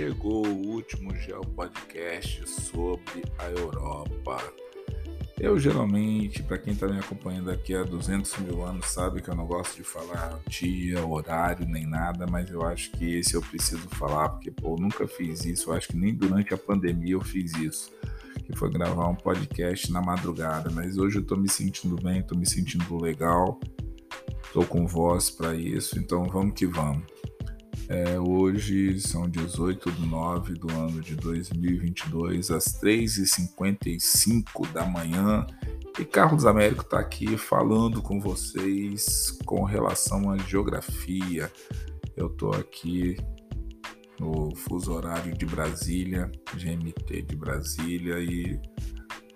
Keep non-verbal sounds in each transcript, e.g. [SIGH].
chegou o último Geo Podcast sobre a Europa. Eu geralmente, para quem está me acompanhando aqui há 200 mil anos, sabe que eu não gosto de falar dia, horário, nem nada, mas eu acho que esse eu preciso falar, porque pô, eu nunca fiz isso, eu acho que nem durante a pandemia eu fiz isso, que foi gravar um podcast na madrugada, mas hoje eu estou me sentindo bem, estou me sentindo legal, estou com voz para isso, então vamos que vamos. É, hoje são 18 de 9 do ano de 2022, às 3h55 da manhã. E Carlos Américo está aqui falando com vocês com relação à geografia. Eu estou aqui no fuso horário de Brasília, GMT de Brasília, e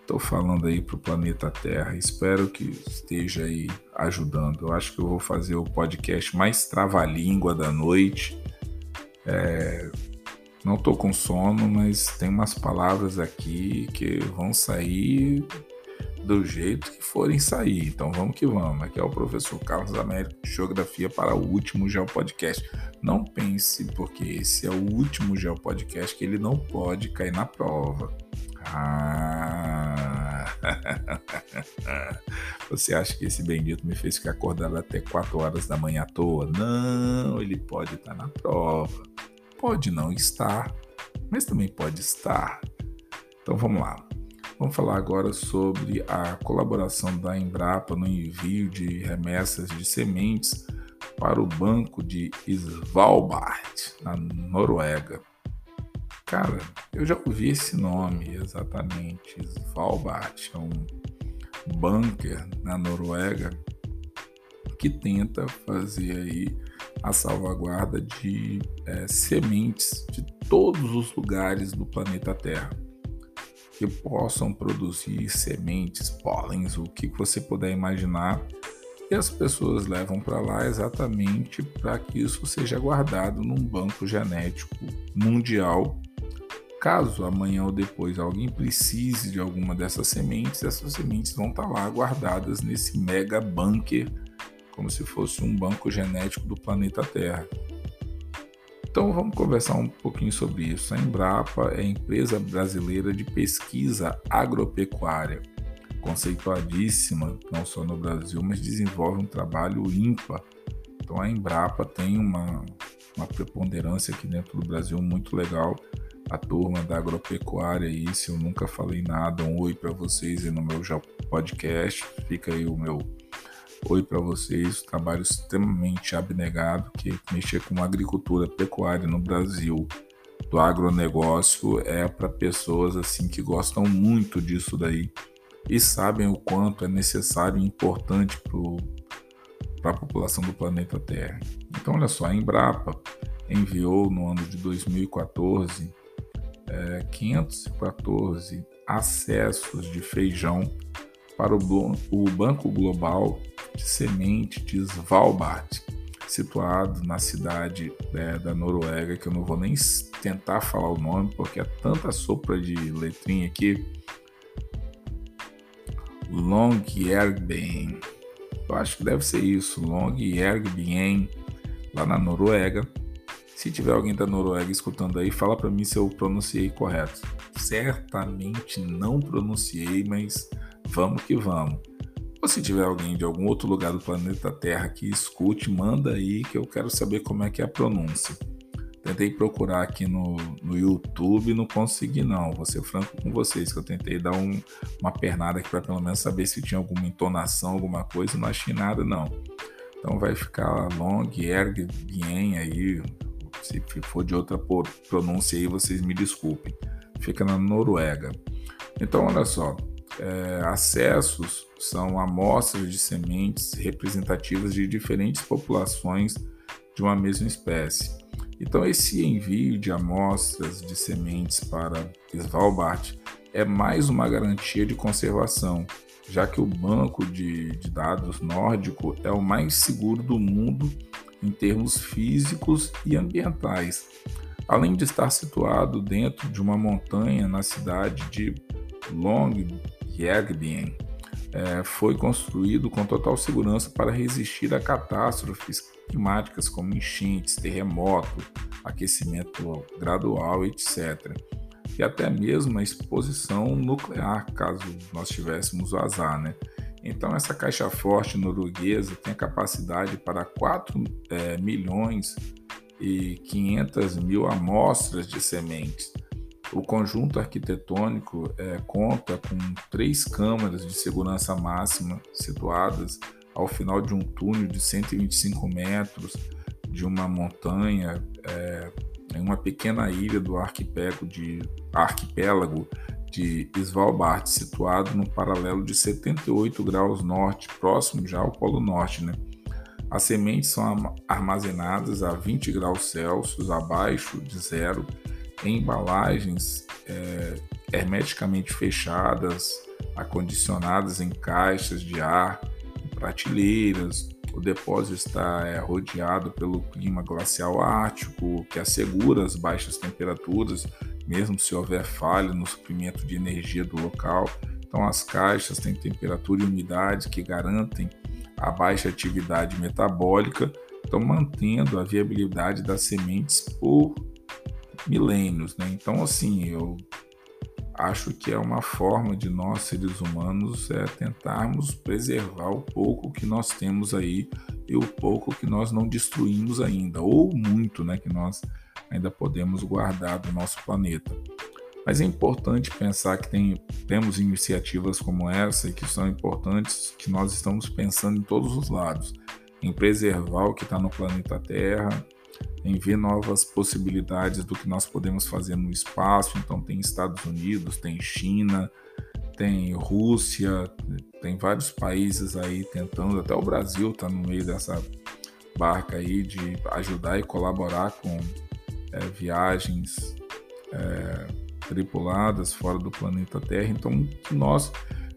estou falando aí para o planeta Terra. Espero que esteja aí ajudando. Eu acho que eu vou fazer o podcast mais trava-língua da noite é, não tô com sono, mas tem umas palavras aqui que vão sair do jeito que forem sair. Então vamos que vamos. Aqui é o professor Carlos Américo de Geografia para o último Geopodcast. Não pense, porque esse é o último Geopodcast que ele não pode cair na prova. Ah. [LAUGHS] Você acha que esse bendito me fez ficar acordado até 4 horas da manhã à toa? Não, ele pode estar na prova. Pode não estar, mas também pode estar. Então vamos lá. Vamos falar agora sobre a colaboração da Embrapa no envio de remessas de sementes para o banco de Svalbard, na Noruega. Cara, eu já ouvi esse nome exatamente. Svalbard é um bunker na Noruega que tenta fazer aí a salvaguarda de é, sementes de todos os lugares do planeta Terra que possam produzir sementes, pólens, o que você puder imaginar, e as pessoas levam para lá exatamente para que isso seja guardado num banco genético mundial. Caso amanhã ou depois alguém precise de alguma dessas sementes, essas sementes vão estar tá lá guardadas nesse mega bunker, como se fosse um banco genético do planeta Terra. Então vamos conversar um pouquinho sobre isso. A Embrapa é a empresa brasileira de pesquisa agropecuária, conceituadíssima não só no Brasil, mas desenvolve um trabalho ímpar. Então a Embrapa tem uma, uma preponderância aqui dentro do Brasil muito legal a turma da agropecuária se eu nunca falei nada, um oi para vocês aí no meu podcast, fica aí o meu oi para vocês, trabalho extremamente abnegado que mexer com agricultura pecuária no Brasil, do agronegócio é para pessoas assim que gostam muito disso daí e sabem o quanto é necessário e importante para a população do planeta Terra. Então, olha só, a Embrapa enviou no ano de 2014 é, 514 acessos de feijão para o, o Banco Global de Semente de Svalbard, situado na cidade é, da Noruega, que eu não vou nem tentar falar o nome, porque é tanta sopa de letrinha aqui. Longyearbyen. Eu acho que deve ser isso, Longyearbyen, lá na Noruega. Se tiver alguém da Noruega escutando aí, fala para mim se eu pronunciei correto. Certamente não pronunciei, mas vamos que vamos. Ou se tiver alguém de algum outro lugar do planeta Terra que escute, manda aí que eu quero saber como é que é a pronúncia. Tentei procurar aqui no, no YouTube não consegui não. Vou ser franco com vocês que eu tentei dar um, uma pernada aqui para pelo menos saber se tinha alguma entonação, alguma coisa, não achei nada não. Então vai ficar long, erg, bien aí, se for de outra pronúncia aí, vocês me desculpem. Fica na Noruega. Então, olha só, é, acessos são amostras de sementes representativas de diferentes populações de uma mesma espécie. Então, esse envio de amostras de sementes para Svalbard é mais uma garantia de conservação, já que o banco de, de dados nórdico é o mais seguro do mundo em termos físicos e ambientais, além de estar situado dentro de uma montanha na cidade de Longyearbyen. É, foi construído com total segurança para resistir a catástrofes climáticas como enchentes, terremoto, aquecimento gradual, etc. E até mesmo a exposição nuclear, caso nós tivéssemos o azar, né? Então, essa caixa forte norueguesa tem a capacidade para 4 é, milhões e 500 mil amostras de sementes. O conjunto arquitetônico é, conta com três câmaras de segurança máxima situadas ao final de um túnel de 125 metros de uma montanha é, em uma pequena ilha do arquipélago de, arquipélago de Svalbard, situado no paralelo de 78 graus norte, próximo já ao Polo Norte. Né? As sementes são armazenadas a 20 graus Celsius, abaixo de zero, em embalagens é, hermeticamente fechadas, acondicionadas em caixas de ar, em prateleiras. O depósito está é, rodeado pelo clima glacial ártico, que assegura as baixas temperaturas mesmo se houver falha no suprimento de energia do local. Então, as caixas têm temperatura e umidade que garantem a baixa atividade metabólica, então mantendo a viabilidade das sementes por milênios. Né? Então, assim, eu acho que é uma forma de nós, seres humanos, é tentarmos preservar o pouco que nós temos aí e o pouco que nós não destruímos ainda, ou muito né, que nós ainda podemos guardar do nosso planeta. Mas é importante pensar que tem, temos iniciativas como essa e que são importantes, que nós estamos pensando em todos os lados, em preservar o que está no planeta Terra, em ver novas possibilidades do que nós podemos fazer no espaço. Então tem Estados Unidos, tem China, tem Rússia, tem vários países aí tentando, até o Brasil está no meio dessa barca aí de ajudar e colaborar com é, viagens é, tripuladas fora do planeta Terra. Então, que nós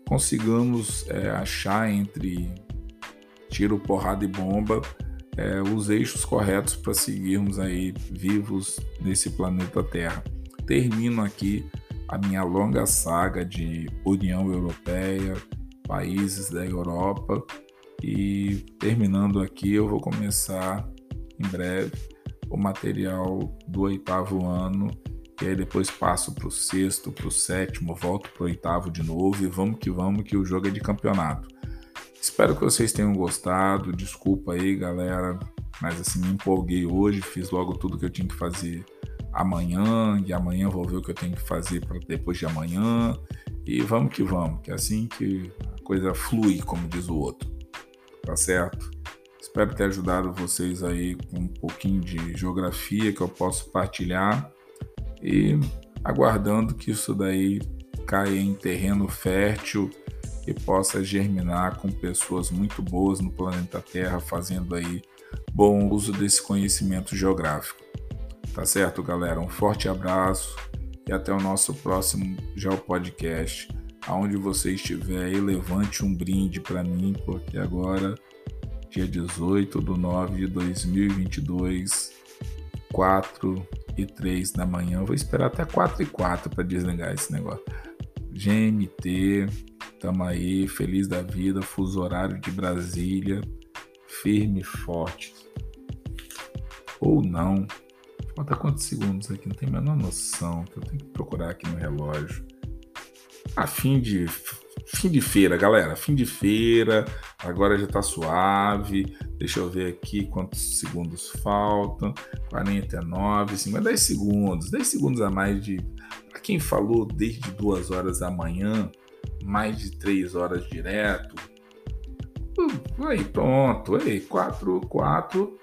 consigamos é, achar entre tiro, porrada e bomba é, os eixos corretos para seguirmos aí vivos nesse planeta Terra. Termino aqui a minha longa saga de União Europeia, países da Europa e terminando aqui eu vou começar em breve o material do oitavo ano, e aí depois passo para o sexto, para o sétimo, volto para o oitavo de novo e vamos que vamos, que o jogo é de campeonato. Espero que vocês tenham gostado. Desculpa aí, galera, mas assim me empolguei hoje, fiz logo tudo que eu tinha que fazer amanhã, e amanhã vou ver o que eu tenho que fazer para depois de amanhã. E vamos que vamos, que é assim que a coisa flui, como diz o outro. Tá certo? Espero ter ajudado vocês aí com um pouquinho de geografia que eu posso partilhar e aguardando que isso daí caia em terreno fértil e possa germinar com pessoas muito boas no planeta Terra fazendo aí bom uso desse conhecimento geográfico. Tá certo, galera? Um forte abraço e até o nosso próximo Geopodcast. Aonde você estiver aí, levante um brinde para mim, porque agora dia 18 de 9 de 2022, 4 e 3 da manhã. vou esperar até 4 e 4 para desligar esse negócio. GMT, tamo aí, feliz da vida, fuso horário de Brasília, firme e forte. Ou não. Falta quantos segundos aqui? Não tenho a menor noção, que eu tenho que procurar aqui no relógio. A fim de fim de feira, galera. Fim de feira, agora já tá suave. Deixa eu ver aqui quantos segundos faltam. 49, 50, 10 segundos. 10 segundos a mais de. Pra quem falou desde 2 horas da manhã, mais de 3 horas direto. Uh, aí, pronto. Aí, 4, 4.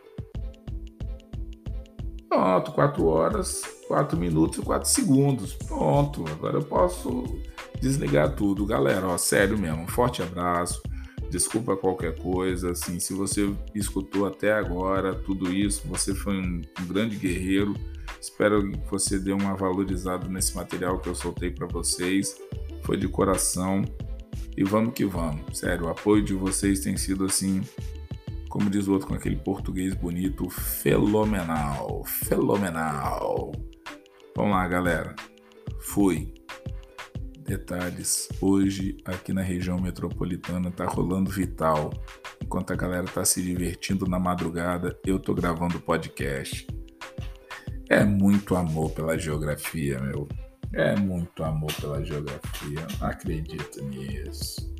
Pronto, 4 horas, 4 minutos e 4 segundos. Pronto, agora eu posso desligar tudo. Galera, ó, sério mesmo, um forte abraço. Desculpa qualquer coisa, assim, se você escutou até agora tudo isso, você foi um, um grande guerreiro. Espero que você dê uma valorizada nesse material que eu soltei para vocês. Foi de coração. E vamos que vamos. Sério, o apoio de vocês tem sido assim, como diz o outro com aquele português bonito, fenomenal. Fenomenal. Vamos lá, galera. Fui. Detalhes: hoje aqui na região metropolitana tá rolando Vital. Enquanto a galera tá se divertindo na madrugada, eu tô gravando podcast. É muito amor pela geografia, meu. É muito amor pela geografia. Acredito nisso.